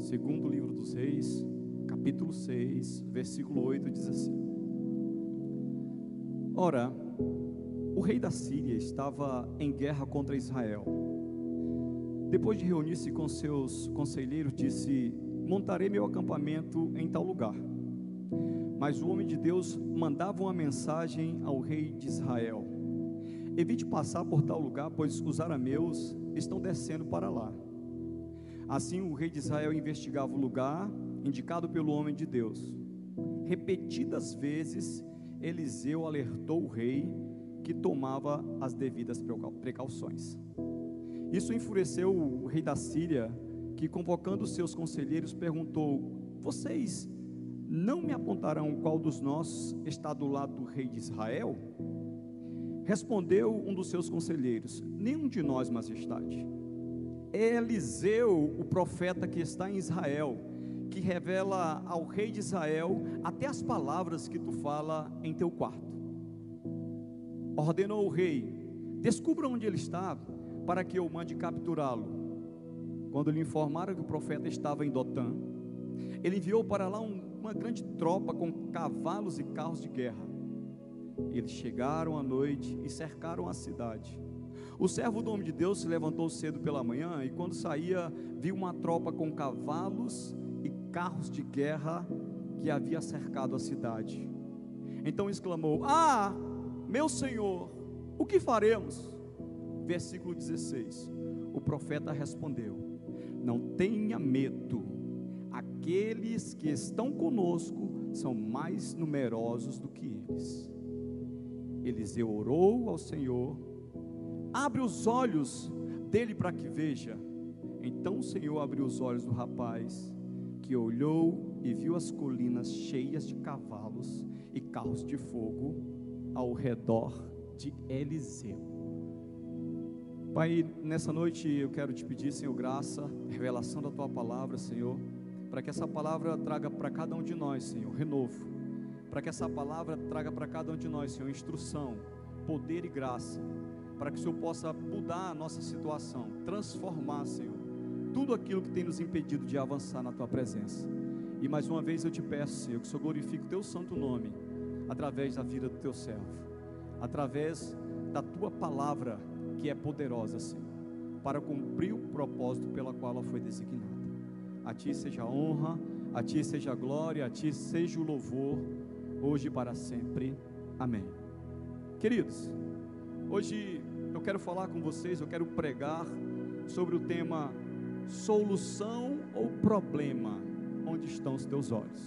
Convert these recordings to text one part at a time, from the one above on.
Segundo livro dos Reis, capítulo 6, versículo 8 diz assim: Ora, o rei da Síria estava em guerra contra Israel. Depois de reunir-se com seus conselheiros, disse: Montarei meu acampamento em tal lugar. Mas o homem de Deus mandava uma mensagem ao rei de Israel: Evite passar por tal lugar, pois os arameus estão descendo para lá. Assim o rei de Israel investigava o lugar indicado pelo homem de Deus. Repetidas vezes, Eliseu alertou o rei que tomava as devidas precauções. Isso enfureceu o rei da Síria, que convocando seus conselheiros perguntou: Vocês não me apontarão qual dos nós está do lado do rei de Israel? Respondeu um dos seus conselheiros: Nenhum de nós, majestade. É Eliseu, o profeta que está em Israel, que revela ao rei de Israel até as palavras que tu fala em teu quarto. Ordenou o rei: Descubra onde ele está, para que eu mande capturá-lo. Quando lhe informaram que o profeta estava em Dotã, ele enviou para lá um, uma grande tropa com cavalos e carros de guerra. Eles chegaram à noite e cercaram a cidade. O servo do homem de Deus se levantou cedo pela manhã e, quando saía, viu uma tropa com cavalos e carros de guerra que havia cercado a cidade. Então exclamou: Ah, meu senhor, o que faremos? Versículo 16: O profeta respondeu: Não tenha medo, aqueles que estão conosco são mais numerosos do que eles. Eliseu orou ao Senhor, abre os olhos dele para que veja. Então o Senhor abriu os olhos do rapaz, que olhou e viu as colinas cheias de cavalos e carros de fogo ao redor de Eliseu. Pai, nessa noite eu quero te pedir, Senhor, graça, revelação da tua palavra, Senhor, para que essa palavra traga para cada um de nós, Senhor, renovo para que essa palavra traga para cada um de nós, Senhor, instrução, poder e graça, para que o Senhor possa mudar a nossa situação, transformar, Senhor, tudo aquilo que tem nos impedido de avançar na tua presença. E mais uma vez eu te peço, Senhor, que o Senhor glorifique o teu santo nome através da vida do teu servo, através da tua palavra que é poderosa, Senhor, para cumprir o propósito pela qual ela foi designada. A ti seja a honra, a ti seja a glória, a ti seja o louvor hoje e para sempre. Amém. Queridos, hoje eu quero falar com vocês, eu quero pregar sobre o tema solução ou problema, onde estão os teus olhos?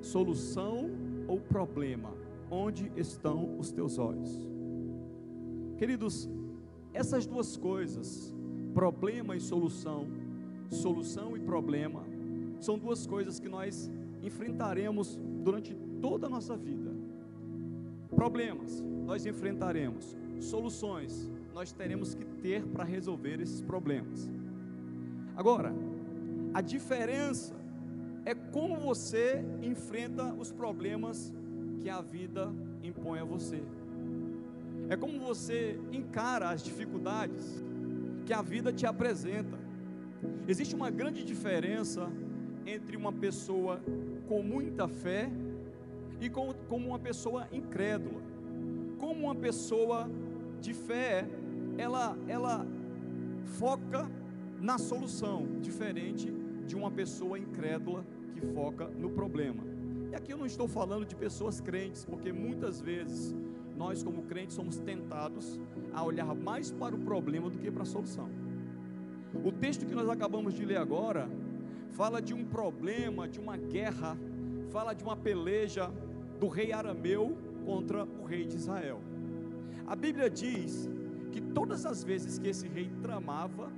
Solução ou problema, onde estão os teus olhos? Queridos, essas duas coisas, problema e solução, solução e problema, são duas coisas que nós enfrentaremos durante toda a nossa vida. Problemas nós enfrentaremos, soluções nós teremos que ter para resolver esses problemas. Agora, a diferença é como você enfrenta os problemas que a vida impõe a você. É como você encara as dificuldades que a vida te apresenta. Existe uma grande diferença entre uma pessoa com muita fé e com, como uma pessoa incrédula. Como uma pessoa de fé, ela, ela foca na solução, diferente de uma pessoa incrédula que foca no problema. E aqui eu não estou falando de pessoas crentes, porque muitas vezes nós, como crentes, somos tentados a olhar mais para o problema do que para a solução. O texto que nós acabamos de ler agora fala de um problema, de uma guerra, fala de uma peleja do rei arameu contra o rei de Israel. A Bíblia diz que todas as vezes que esse rei tramava,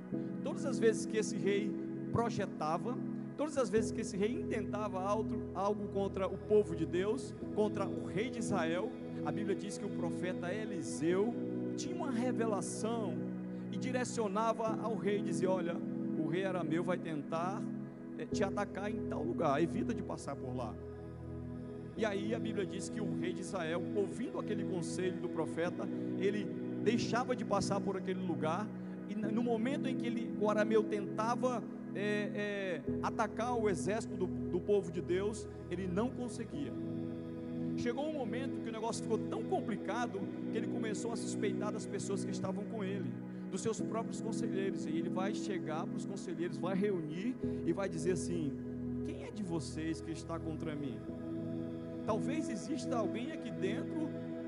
todas as vezes que esse rei projetava, todas as vezes que esse rei intentava algo contra o povo de Deus, contra o rei de Israel, a Bíblia diz que o profeta Eliseu tinha uma revelação e direcionava ao rei, dizia: Olha, o rei arameu vai tentar é, te atacar em tal lugar, evita de passar por lá. E aí a Bíblia diz que o rei de Israel, ouvindo aquele conselho do profeta, ele deixava de passar por aquele lugar, e no momento em que ele, o arameu tentava é, é, atacar o exército do, do povo de Deus, ele não conseguia. Chegou um momento que o negócio ficou tão complicado que ele começou a suspeitar das pessoas que estavam com ele, dos seus próprios conselheiros. E ele vai chegar para os conselheiros, vai reunir e vai dizer assim: Quem é de vocês que está contra mim? Talvez exista alguém aqui dentro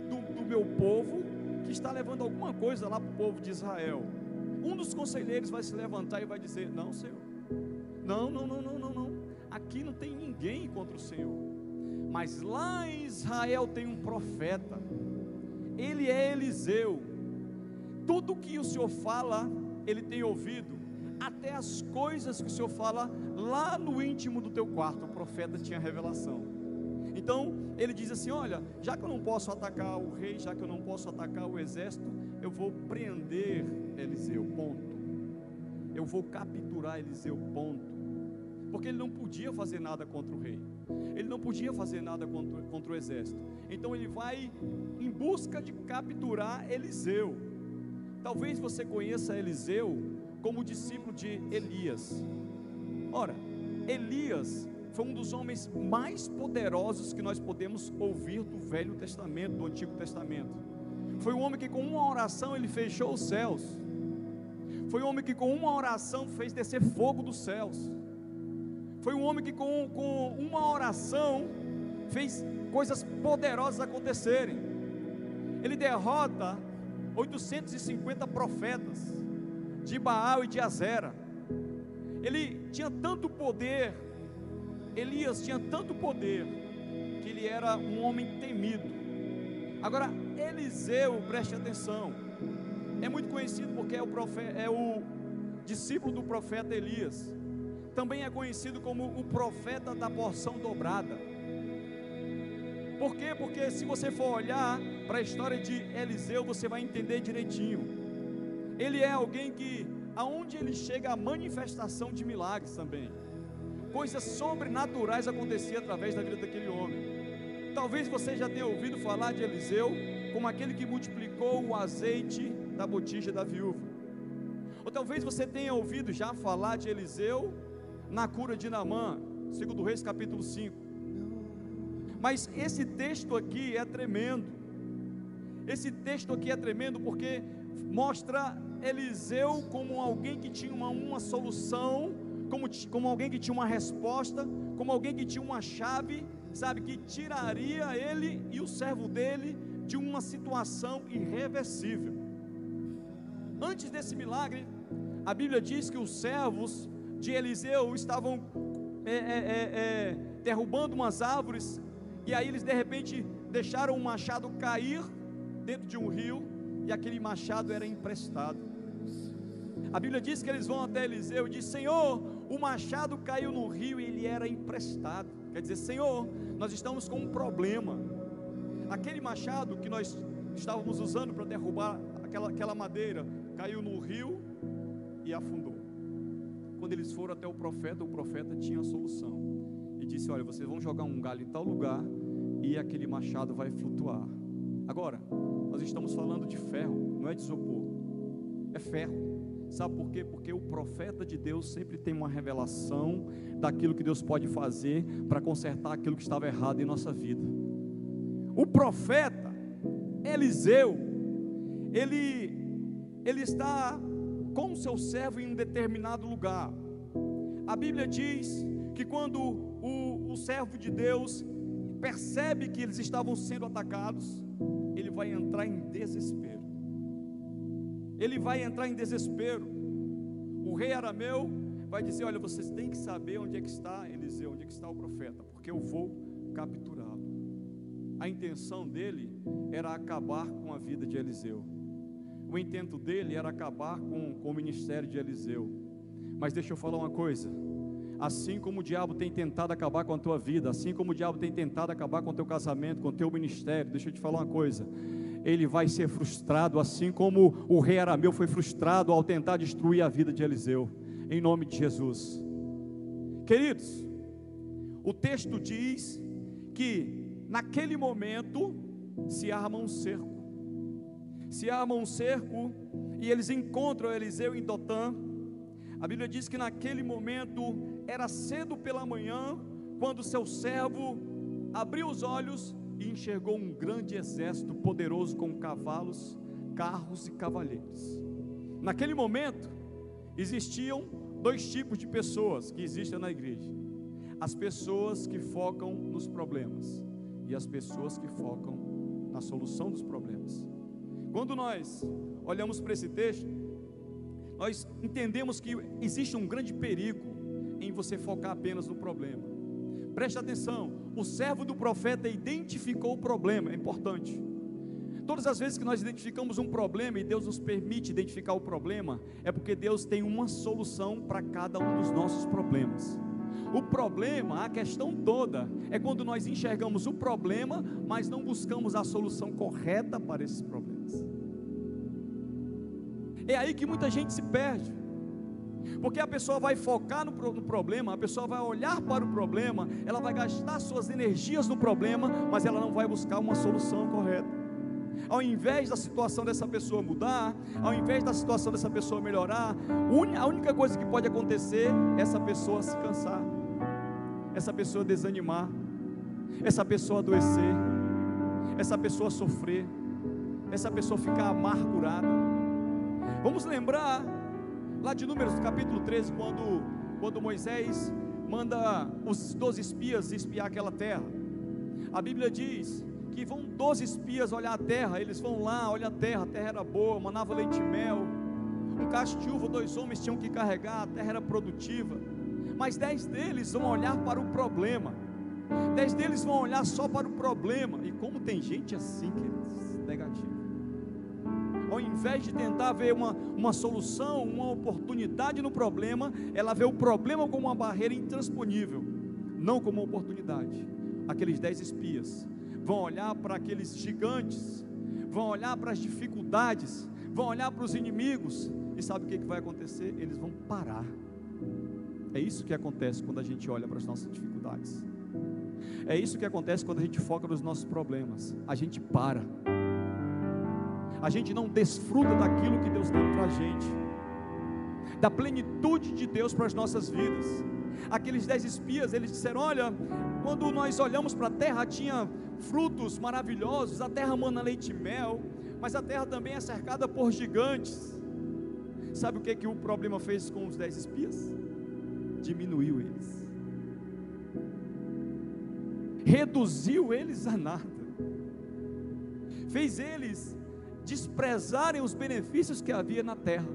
do, do meu povo que está levando alguma coisa lá para o povo de Israel. Um dos conselheiros vai se levantar e vai dizer: Não, Senhor, não, não, não, não, não, não. Aqui não tem ninguém contra o Senhor. Mas lá em Israel tem um profeta. Ele é Eliseu. Tudo que o Senhor fala, ele tem ouvido. Até as coisas que o Senhor fala lá no íntimo do teu quarto, o profeta tinha revelação. Então, ele diz assim: Olha, já que eu não posso atacar o rei, já que eu não posso atacar o exército, eu vou prender Eliseu. Ponto. Eu vou capturar Eliseu. Ponto porque ele não podia fazer nada contra o rei, ele não podia fazer nada contra, contra o exército. Então ele vai em busca de capturar Eliseu. Talvez você conheça Eliseu como discípulo de Elias. Ora, Elias foi um dos homens mais poderosos que nós podemos ouvir do Velho Testamento, do Antigo Testamento. Foi um homem que com uma oração ele fechou os céus. Foi um homem que com uma oração fez descer fogo dos céus. Foi um homem que, com, com uma oração, fez coisas poderosas acontecerem. Ele derrota 850 profetas de Baal e de Azera. Ele tinha tanto poder, Elias tinha tanto poder, que ele era um homem temido. Agora, Eliseu, preste atenção, é muito conhecido porque é o, profeta, é o discípulo do profeta Elias também é conhecido como o profeta da porção dobrada. Por quê? Porque se você for olhar para a história de Eliseu, você vai entender direitinho. Ele é alguém que, aonde ele chega, a manifestação de milagres também. Coisas sobrenaturais aconteciam através da vida daquele homem. Talvez você já tenha ouvido falar de Eliseu como aquele que multiplicou o azeite da botija da viúva. Ou talvez você tenha ouvido já falar de Eliseu na cura de Naamã, segundo Reis capítulo 5. Mas esse texto aqui é tremendo. Esse texto aqui é tremendo porque mostra Eliseu como alguém que tinha uma, uma solução, como, como alguém que tinha uma resposta, como alguém que tinha uma chave, sabe, que tiraria ele e o servo dele de uma situação irreversível. Antes desse milagre, a Bíblia diz que os servos de Eliseu estavam é, é, é, é, derrubando umas árvores, e aí eles de repente deixaram um machado cair dentro de um rio, e aquele machado era emprestado. A Bíblia diz que eles vão até Eliseu e diz: Senhor, o machado caiu no rio e ele era emprestado. Quer dizer, Senhor, nós estamos com um problema. Aquele machado que nós estávamos usando para derrubar aquela, aquela madeira caiu no rio e afundou. Quando eles foram até o profeta, o profeta tinha a solução. E disse: Olha, vocês vão jogar um galho em tal lugar e aquele machado vai flutuar. Agora, nós estamos falando de ferro, não é de isopor, é ferro. Sabe por quê? Porque o profeta de Deus sempre tem uma revelação daquilo que Deus pode fazer para consertar aquilo que estava errado em nossa vida. O profeta Eliseu, ele, ele está com seu servo em um determinado lugar. A Bíblia diz que quando o, o servo de Deus percebe que eles estavam sendo atacados, ele vai entrar em desespero. Ele vai entrar em desespero. O rei arameu vai dizer: Olha, vocês têm que saber onde é que está Eliseu, onde é que está o profeta, porque eu vou capturá-lo. A intenção dele era acabar com a vida de Eliseu o intento dele era acabar com, com o ministério de Eliseu. Mas deixa eu falar uma coisa. Assim como o diabo tem tentado acabar com a tua vida, assim como o diabo tem tentado acabar com o teu casamento, com o teu ministério, deixa eu te falar uma coisa. Ele vai ser frustrado, assim como o rei Arameu foi frustrado ao tentar destruir a vida de Eliseu, em nome de Jesus. Queridos, o texto diz que naquele momento se arma um cerco se arma um cerco e eles encontram Eliseu em Dotã. A Bíblia diz que naquele momento era cedo pela manhã, quando seu servo abriu os olhos e enxergou um grande exército poderoso com cavalos, carros e cavaleiros. Naquele momento, existiam dois tipos de pessoas que existem na igreja: as pessoas que focam nos problemas e as pessoas que focam na solução dos problemas. Quando nós olhamos para esse texto, nós entendemos que existe um grande perigo em você focar apenas no problema. Preste atenção, o servo do profeta identificou o problema, é importante. Todas as vezes que nós identificamos um problema e Deus nos permite identificar o problema, é porque Deus tem uma solução para cada um dos nossos problemas. O problema, a questão toda, é quando nós enxergamos o problema, mas não buscamos a solução correta para esses problemas. É aí que muita gente se perde. Porque a pessoa vai focar no, no, problema, a pessoa vai olhar para o problema, ela vai gastar suas energias no problema, mas ela não vai buscar uma solução correta. Ao invés da situação dessa pessoa mudar, ao invés da situação dessa pessoa melhorar, a única coisa que pode acontecer é essa pessoa se cansar, essa pessoa desanimar, essa pessoa adoecer, essa pessoa sofrer, essa pessoa ficar amargurada. Vamos lembrar lá de Números capítulo 13, quando, quando Moisés manda os doze espias espiar aquela terra. A Bíblia diz que vão doze espias olhar a terra, eles vão lá, olham a terra, a terra era boa, manava leite e mel, um cacho de uva, dois homens tinham que carregar, a terra era produtiva, mas dez deles vão olhar para o problema, dez deles vão olhar só para o problema, e como tem gente assim, queridos, negativo ao invés de tentar ver uma, uma solução, uma oportunidade no problema, ela vê o problema como uma barreira intransponível, não como uma oportunidade. Aqueles dez espias vão olhar para aqueles gigantes, vão olhar para as dificuldades, vão olhar para os inimigos, e sabe o que, que vai acontecer? Eles vão parar. É isso que acontece quando a gente olha para as nossas dificuldades. É isso que acontece quando a gente foca nos nossos problemas. A gente para a gente não desfruta daquilo que Deus tem para a gente, da plenitude de Deus para as nossas vidas. Aqueles dez espias, eles disseram: Olha, quando nós olhamos para a terra, tinha frutos maravilhosos, a terra mana leite e mel, mas a terra também é cercada por gigantes. Sabe o que, que o problema fez com os dez espias? Diminuiu eles, reduziu eles a nada, fez eles desprezarem os benefícios que havia na terra,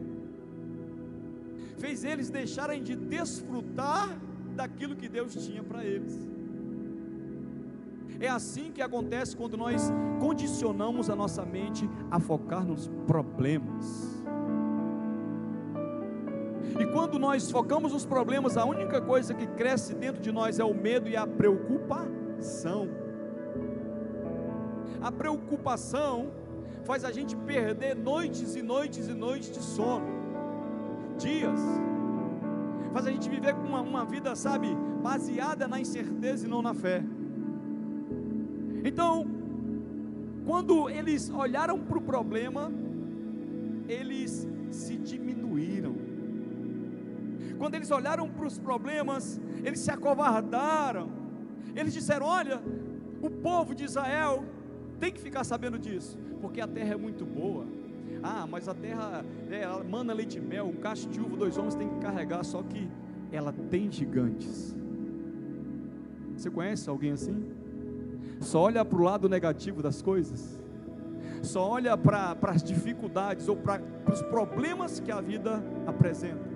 fez eles deixarem de desfrutar daquilo que Deus tinha para eles. É assim que acontece quando nós condicionamos a nossa mente a focar nos problemas. E quando nós focamos nos problemas, a única coisa que cresce dentro de nós é o medo e a preocupação. A preocupação faz a gente perder noites e noites e noites de sono, dias, faz a gente viver com uma, uma vida, sabe, baseada na incerteza e não na fé. Então, quando eles olharam para o problema, eles se diminuíram. Quando eles olharam para os problemas, eles se acovardaram. Eles disseram: Olha, o povo de Israel tem que ficar sabendo disso porque a terra é muito boa. Ah, mas a terra, é, ela mana leite e mel, um cacho de uva, dois homens têm que carregar, só que ela tem gigantes. Você conhece alguém assim? Só olha para o lado negativo das coisas, só olha para as dificuldades ou para os problemas que a vida apresenta.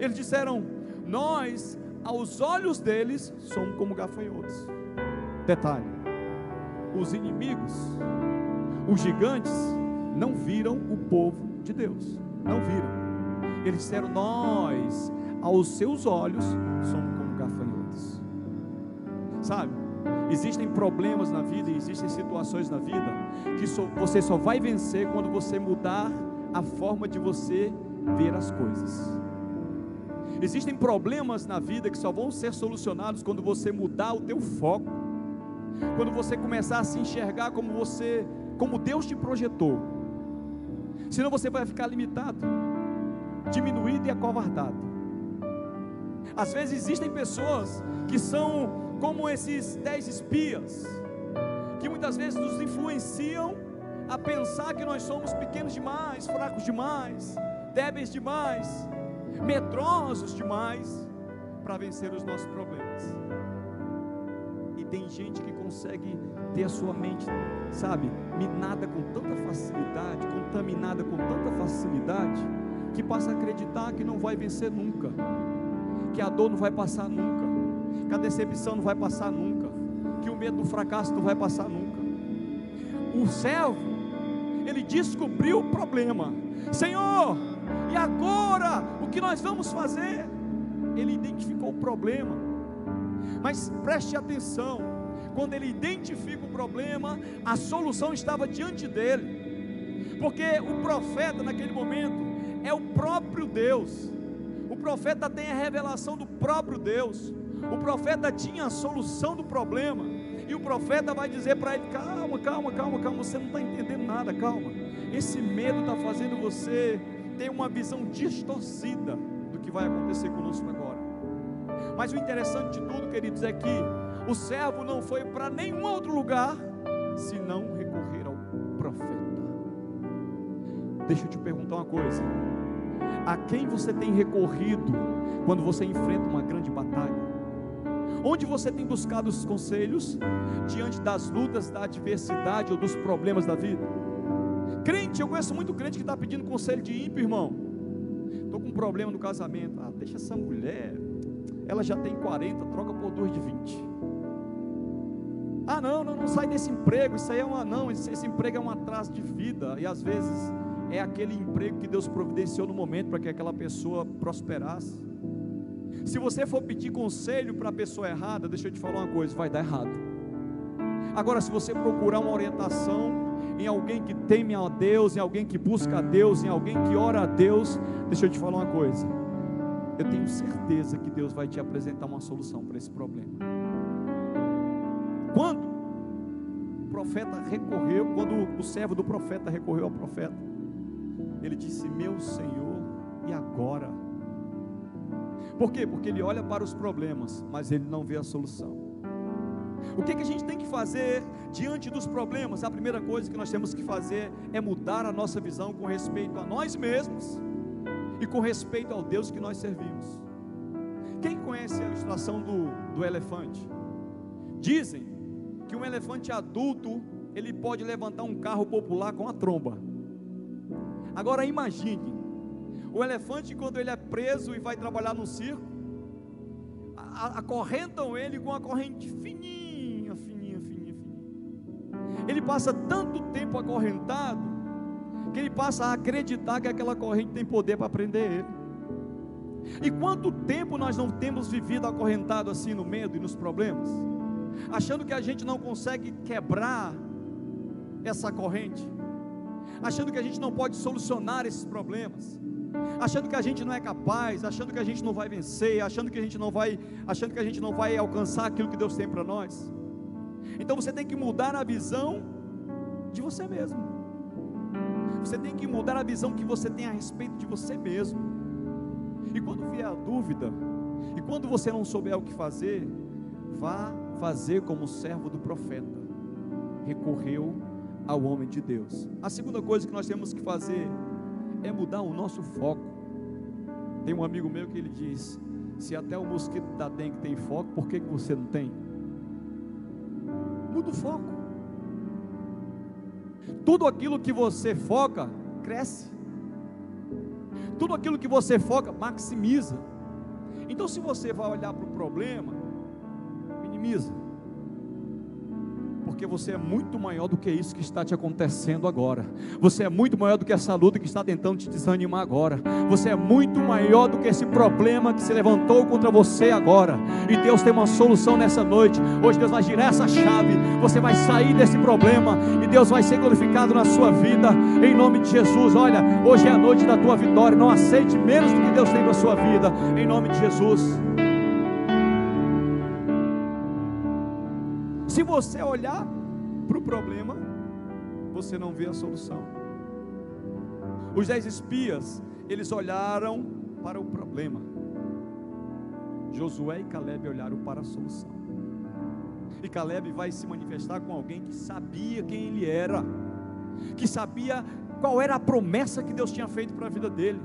Eles disseram: Nós, aos olhos deles, somos como gafanhotos. Detalhe os inimigos, os gigantes, não viram o povo de Deus, não viram. Eles disseram: Nós, aos seus olhos, somos como gafanhotos. Sabe? Existem problemas na vida e existem situações na vida que só, você só vai vencer quando você mudar a forma de você ver as coisas. Existem problemas na vida que só vão ser solucionados quando você mudar o teu foco quando você começar a se enxergar como você, como Deus te projetou. Senão você vai ficar limitado. diminuído e acovardado. Às vezes existem pessoas que são como esses dez espias, que muitas vezes nos influenciam a pensar que nós somos pequenos demais, fracos demais, débeis demais, medrosos demais para vencer os nossos problemas. Tem gente que consegue ter a sua mente, sabe, minada com tanta facilidade, contaminada com tanta facilidade, que passa a acreditar que não vai vencer nunca, que a dor não vai passar nunca, que a decepção não vai passar nunca, que o medo do fracasso não vai passar nunca. O servo, ele descobriu o problema. Senhor, e agora o que nós vamos fazer? Ele identificou o problema. Mas preste atenção, quando ele identifica o problema, a solução estava diante dele. Porque o profeta naquele momento é o próprio Deus. O profeta tem a revelação do próprio Deus. O profeta tinha a solução do problema. E o profeta vai dizer para ele: calma, calma, calma, calma, você não está entendendo nada, calma. Esse medo está fazendo você ter uma visão distorcida do que vai acontecer conosco agora. Mas o interessante de tudo, queridos, é que o servo não foi para nenhum outro lugar senão recorrer ao profeta. Deixa eu te perguntar uma coisa: a quem você tem recorrido quando você enfrenta uma grande batalha? Onde você tem buscado os conselhos diante das lutas, da adversidade ou dos problemas da vida? Crente, eu conheço muito crente que está pedindo conselho de ímpio, irmão. Estou com um problema no casamento. Ah, deixa essa mulher. Ela já tem 40, troca por duas de 20. Ah, não, não, não sai desse emprego. Isso aí é uma não, esse, esse emprego é um atraso de vida. E às vezes é aquele emprego que Deus providenciou no momento para que aquela pessoa prosperasse. Se você for pedir conselho para a pessoa errada, deixa eu te falar uma coisa, vai dar errado. Agora, se você procurar uma orientação em alguém que teme a Deus, em alguém que busca a Deus, em alguém que ora a Deus, deixa eu te falar uma coisa. Eu tenho certeza que Deus vai te apresentar uma solução para esse problema. Quando o profeta recorreu, quando o servo do profeta recorreu ao profeta, ele disse: Meu Senhor, e agora? Por quê? Porque ele olha para os problemas, mas ele não vê a solução. O que, que a gente tem que fazer diante dos problemas? A primeira coisa que nós temos que fazer é mudar a nossa visão com respeito a nós mesmos e com respeito ao Deus que nós servimos. Quem conhece a ilustração do, do elefante? Dizem que um elefante adulto ele pode levantar um carro popular com a tromba. Agora imagine, o elefante quando ele é preso e vai trabalhar no circo, acorrentam ele com a corrente fininha, fininha, fininha, fininha. Ele passa tanto tempo acorrentado que ele passa a acreditar que aquela corrente tem poder para prender ele. E quanto tempo nós não temos vivido acorrentado assim no medo e nos problemas, achando que a gente não consegue quebrar essa corrente, achando que a gente não pode solucionar esses problemas, achando que a gente não é capaz, achando que a gente não vai vencer, achando que a gente não vai, achando que a gente não vai alcançar aquilo que Deus tem para nós. Então você tem que mudar a visão de você mesmo. Você tem que mudar a visão que você tem a respeito de você mesmo. E quando vier a dúvida, e quando você não souber o que fazer, vá fazer como o servo do profeta. Recorreu ao homem de Deus. A segunda coisa que nós temos que fazer é mudar o nosso foco. Tem um amigo meu que ele diz: se até o mosquito da dengue tem foco, por que, que você não tem? Muda o foco. Tudo aquilo que você foca, cresce. Tudo aquilo que você foca, maximiza. Então, se você vai olhar para o problema, minimiza porque você é muito maior do que isso que está te acontecendo agora. Você é muito maior do que essa luta que está tentando te desanimar agora. Você é muito maior do que esse problema que se levantou contra você agora. E Deus tem uma solução nessa noite. Hoje Deus vai girar essa chave. Você vai sair desse problema e Deus vai ser glorificado na sua vida em nome de Jesus. Olha, hoje é a noite da tua vitória. Não aceite menos do que Deus tem para a sua vida em nome de Jesus. Se você olhar para o problema, você não vê a solução. Os dez espias, eles olharam para o problema. Josué e Caleb olharam para a solução. E Caleb vai se manifestar com alguém que sabia quem ele era, que sabia qual era a promessa que Deus tinha feito para a vida dele.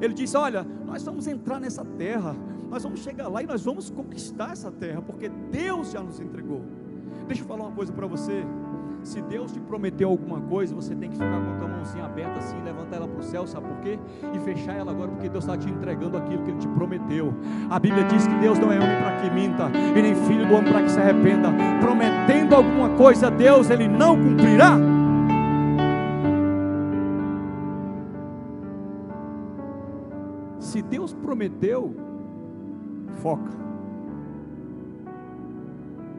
Ele disse: Olha, nós vamos entrar nessa terra, nós vamos chegar lá e nós vamos conquistar essa terra, porque Deus já nos entregou. Deixa eu falar uma coisa para você. Se Deus te prometeu alguma coisa, você tem que ficar com a tua mãozinha aberta assim, levantar ela para o céu, sabe por quê? E fechar ela agora, porque Deus está te entregando aquilo que Ele te prometeu. A Bíblia diz que Deus não é homem para que minta, e nem filho do homem para que se arrependa. Prometendo alguma coisa a Deus, Ele não cumprirá. Se Deus prometeu, foca.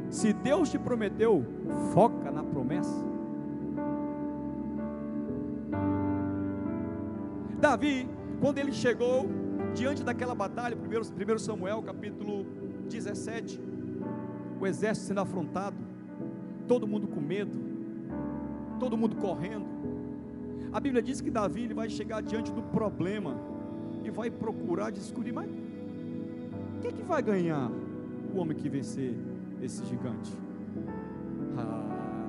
Se Deus te prometeu, foca na promessa. Davi, quando ele chegou diante daquela batalha, 1 Samuel capítulo 17, o exército sendo afrontado, todo mundo com medo, todo mundo correndo. A Bíblia diz que Davi ele vai chegar diante do problema e vai procurar descobrir, mas o que, que vai ganhar o homem que vencer esse gigante? Ah,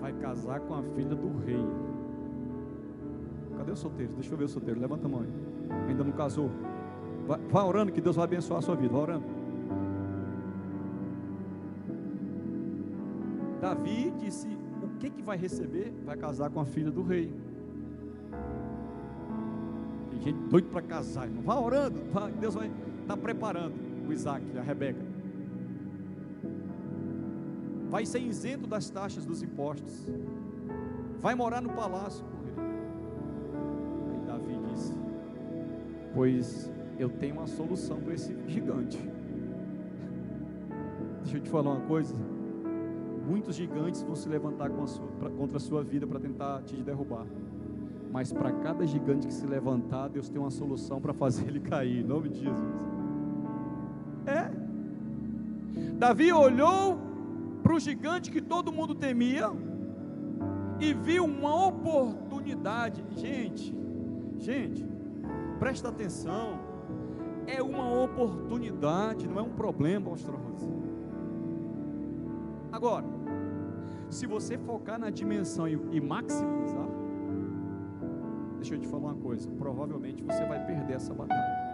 vai casar com a filha do rei. Cadê o solteiro? Deixa eu ver o solteiro. Levanta a mão aí. Ainda não casou. Vai, vai orando que Deus vai abençoar a sua vida. Vai orando. Davi disse: O que que vai receber? Vai casar com a filha do rei. Tem gente doido para casar, irmão. Vai orando. Vai, Deus vai estar tá preparando o Isaac, a Rebeca vai ser isento das taxas dos impostos, vai morar no palácio com. E Davi disse: Pois eu tenho uma solução para esse gigante. Deixa eu te falar uma coisa. Muitos gigantes vão se levantar a sua, pra, contra a sua vida para tentar te derrubar. Mas para cada gigante que se levantar, Deus tem uma solução para fazer ele cair, em nome de Jesus. É. Davi olhou para o gigante que todo mundo temia e viu uma oportunidade. Gente, gente, presta atenção. É uma oportunidade, não é um problema, pastor Rosa. Agora, se você focar na dimensão e, e maximizar, deixa eu te falar uma coisa, provavelmente você vai perder essa batalha.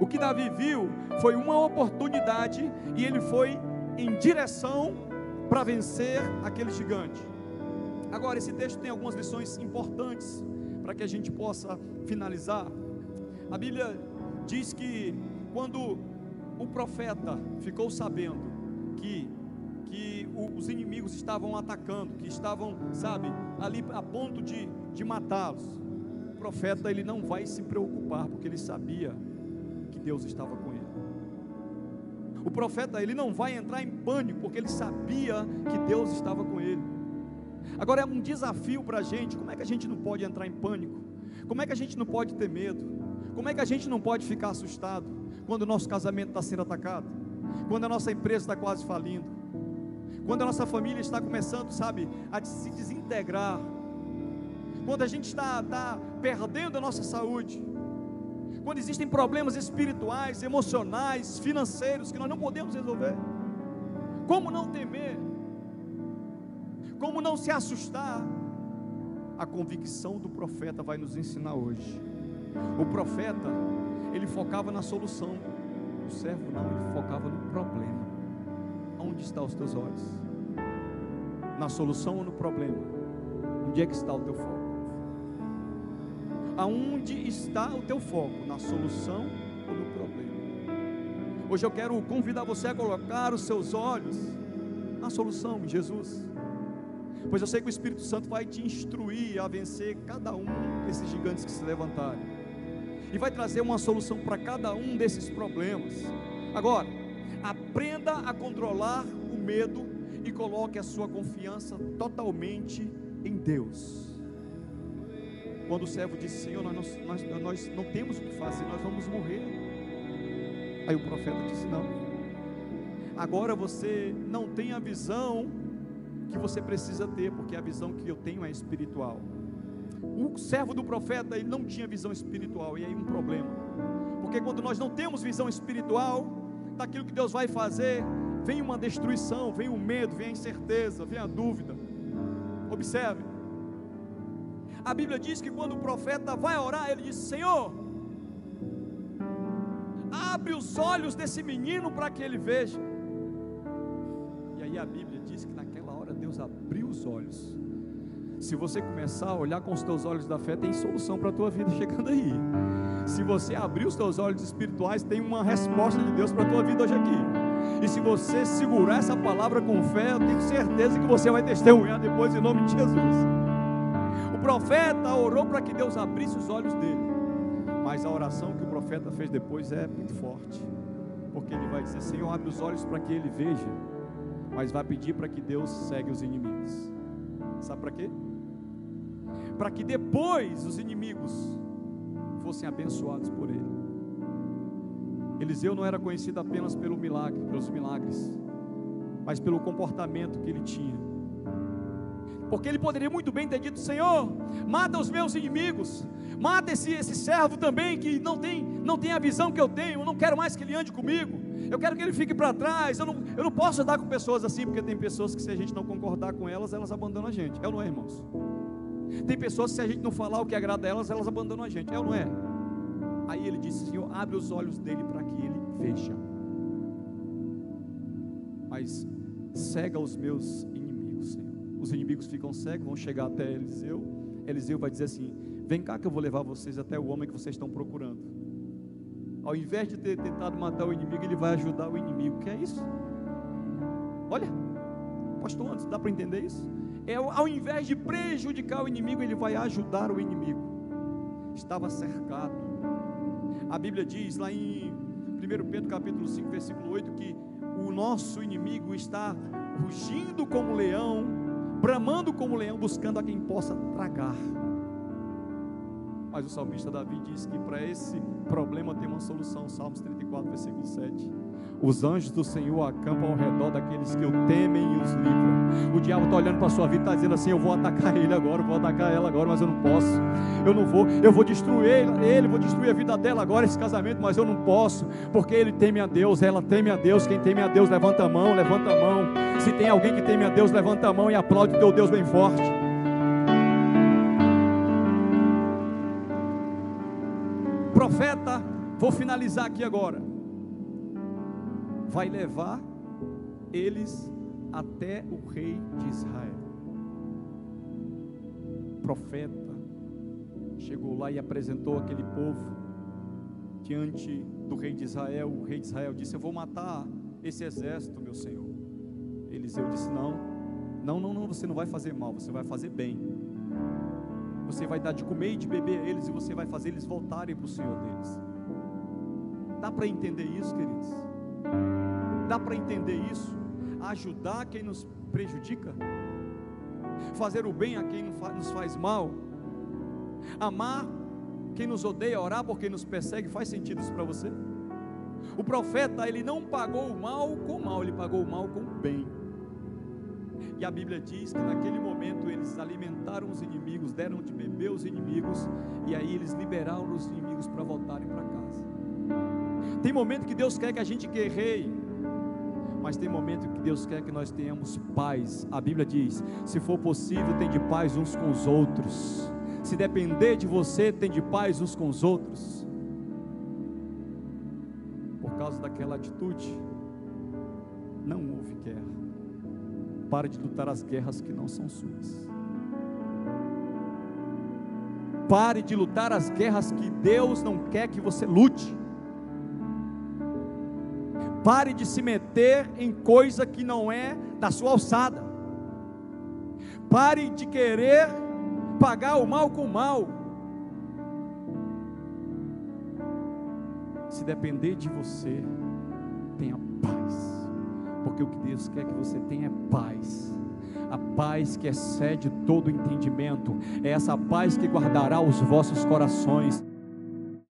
O que Davi viu foi uma oportunidade e ele foi em direção para vencer aquele gigante. Agora, esse texto tem algumas lições importantes para que a gente possa finalizar. A Bíblia diz que quando o profeta ficou sabendo que que os inimigos estavam atacando, que estavam, sabe, ali a ponto de, de matá-los. O profeta ele não vai se preocupar, porque ele sabia que Deus estava com ele. O profeta, ele não vai entrar em pânico, porque ele sabia que Deus estava com ele. Agora é um desafio para a gente: como é que a gente não pode entrar em pânico? Como é que a gente não pode ter medo? Como é que a gente não pode ficar assustado quando o nosso casamento está sendo atacado? Quando a nossa empresa está quase falindo? Quando a nossa família está começando, sabe, a se desintegrar? Quando a gente está, está perdendo a nossa saúde? Quando existem problemas espirituais, emocionais, financeiros que nós não podemos resolver. Como não temer? Como não se assustar? A convicção do profeta vai nos ensinar hoje. O profeta, ele focava na solução. O servo não, ele focava no problema. Onde estão os teus olhos? Na solução ou no problema? Onde é que está o teu foco? Aonde está o teu foco? Na solução ou no problema? Hoje eu quero convidar você a colocar os seus olhos na solução, em Jesus. Pois eu sei que o Espírito Santo vai te instruir a vencer cada um desses gigantes que se levantarem. E vai trazer uma solução para cada um desses problemas. Agora, aprenda a controlar o medo e coloque a sua confiança totalmente em Deus. Quando o servo disse: Senhor, nós, nós, nós não temos o que fazer, nós vamos morrer. Aí o profeta disse: Não. Agora você não tem a visão que você precisa ter, porque a visão que eu tenho é espiritual. O servo do profeta ele não tinha visão espiritual, e aí um problema. Porque quando nós não temos visão espiritual daquilo que Deus vai fazer, vem uma destruição, vem o medo, vem a incerteza, vem a dúvida. Observe. A Bíblia diz que quando o profeta vai orar, ele diz: Senhor, abre os olhos desse menino para que ele veja. E aí a Bíblia diz que naquela hora Deus abriu os olhos. Se você começar a olhar com os teus olhos da fé, tem solução para a tua vida chegando aí. Se você abrir os teus olhos espirituais, tem uma resposta de Deus para a tua vida hoje aqui. E se você segurar essa palavra com fé, eu tenho certeza que você vai testemunhar depois em nome de Jesus. Profeta orou para que Deus abrisse os olhos dele. Mas a oração que o profeta fez depois é muito forte. Porque ele vai dizer: Senhor, abre os olhos para que ele veja. Mas vai pedir para que Deus segue os inimigos. Sabe para quê? Para que depois os inimigos fossem abençoados por ele. Eliseu não era conhecido apenas pelo milagre, pelos milagres, mas pelo comportamento que ele tinha. Porque ele poderia muito bem ter dito: Senhor, mata os meus inimigos, mata esse, esse servo também que não tem, não tem a visão que eu tenho, eu não quero mais que ele ande comigo, eu quero que ele fique para trás. Eu não, eu não posso andar com pessoas assim, porque tem pessoas que, se a gente não concordar com elas, elas abandonam a gente. É ou não é, irmãos? Tem pessoas que, se a gente não falar o que agrada a elas, elas abandonam a gente. É ou não é? Aí ele disse: Senhor, abre os olhos dele para que ele veja. Mas cega os meus. Os inimigos ficam cegos, vão chegar até Eliseu. Eliseu vai dizer assim: Vem cá que eu vou levar vocês até o homem que vocês estão procurando. Ao invés de ter tentado matar o inimigo, ele vai ajudar o inimigo. Que é isso? Olha, pastor Anderson, dá para entender isso? É, ao invés de prejudicar o inimigo, ele vai ajudar o inimigo. Estava cercado. A Bíblia diz lá em 1 Pedro capítulo 5, versículo 8, que o nosso inimigo está rugindo como leão, bramando como leão, buscando a quem possa tragar. Mas o salmista Davi diz que para esse problema tem uma solução. Salmos 34, versículo 7. Os anjos do Senhor acampam ao redor daqueles que o temem e os livram. O diabo está olhando para a sua vida e está dizendo assim: Eu vou atacar ele agora, eu vou atacar ela agora, mas eu não posso. Eu não vou, eu vou destruir ele, vou destruir a vida dela agora, esse casamento, mas eu não posso, porque ele teme a Deus, ela teme a Deus. Quem teme a Deus, levanta a mão, levanta a mão. Se tem alguém que teme a Deus, levanta a mão e aplaude o teu Deus bem forte. profeta, vou finalizar aqui agora, vai levar eles até o rei de Israel. Profeta chegou lá e apresentou aquele povo diante do rei de Israel. O rei de Israel disse: Eu vou matar esse exército, meu senhor. Eliseu disse: Não, não, não, não, você não vai fazer mal, você vai fazer bem. Você vai dar de comer e de beber a eles e você vai fazer eles voltarem para o Senhor deles. Dá para entender isso, queridos? Dá para entender isso? Ajudar quem nos prejudica? Fazer o bem a quem nos faz mal? Amar quem nos odeia, orar por quem nos persegue, faz sentido isso para você? O profeta, ele não pagou o mal com o mal, ele pagou o mal com o bem. E a Bíblia diz que naquele momento eles alimentaram os inimigos, deram de beber os inimigos, e aí eles liberaram os inimigos para voltarem para casa. Tem momento que Deus quer que a gente guerreie, mas tem momento que Deus quer que nós tenhamos paz. A Bíblia diz: se for possível, tem de paz uns com os outros. Se depender de você, tem de paz uns com os outros. Por causa daquela atitude, não houve guerra. Pare de lutar as guerras que não são suas. Pare de lutar as guerras que Deus não quer que você lute. Pare de se meter em coisa que não é da sua alçada. Pare de querer pagar o mal com o mal. Se depender de você, tenha porque o que Deus quer que você tenha é paz. A paz que excede todo entendimento, é essa paz que guardará os vossos corações.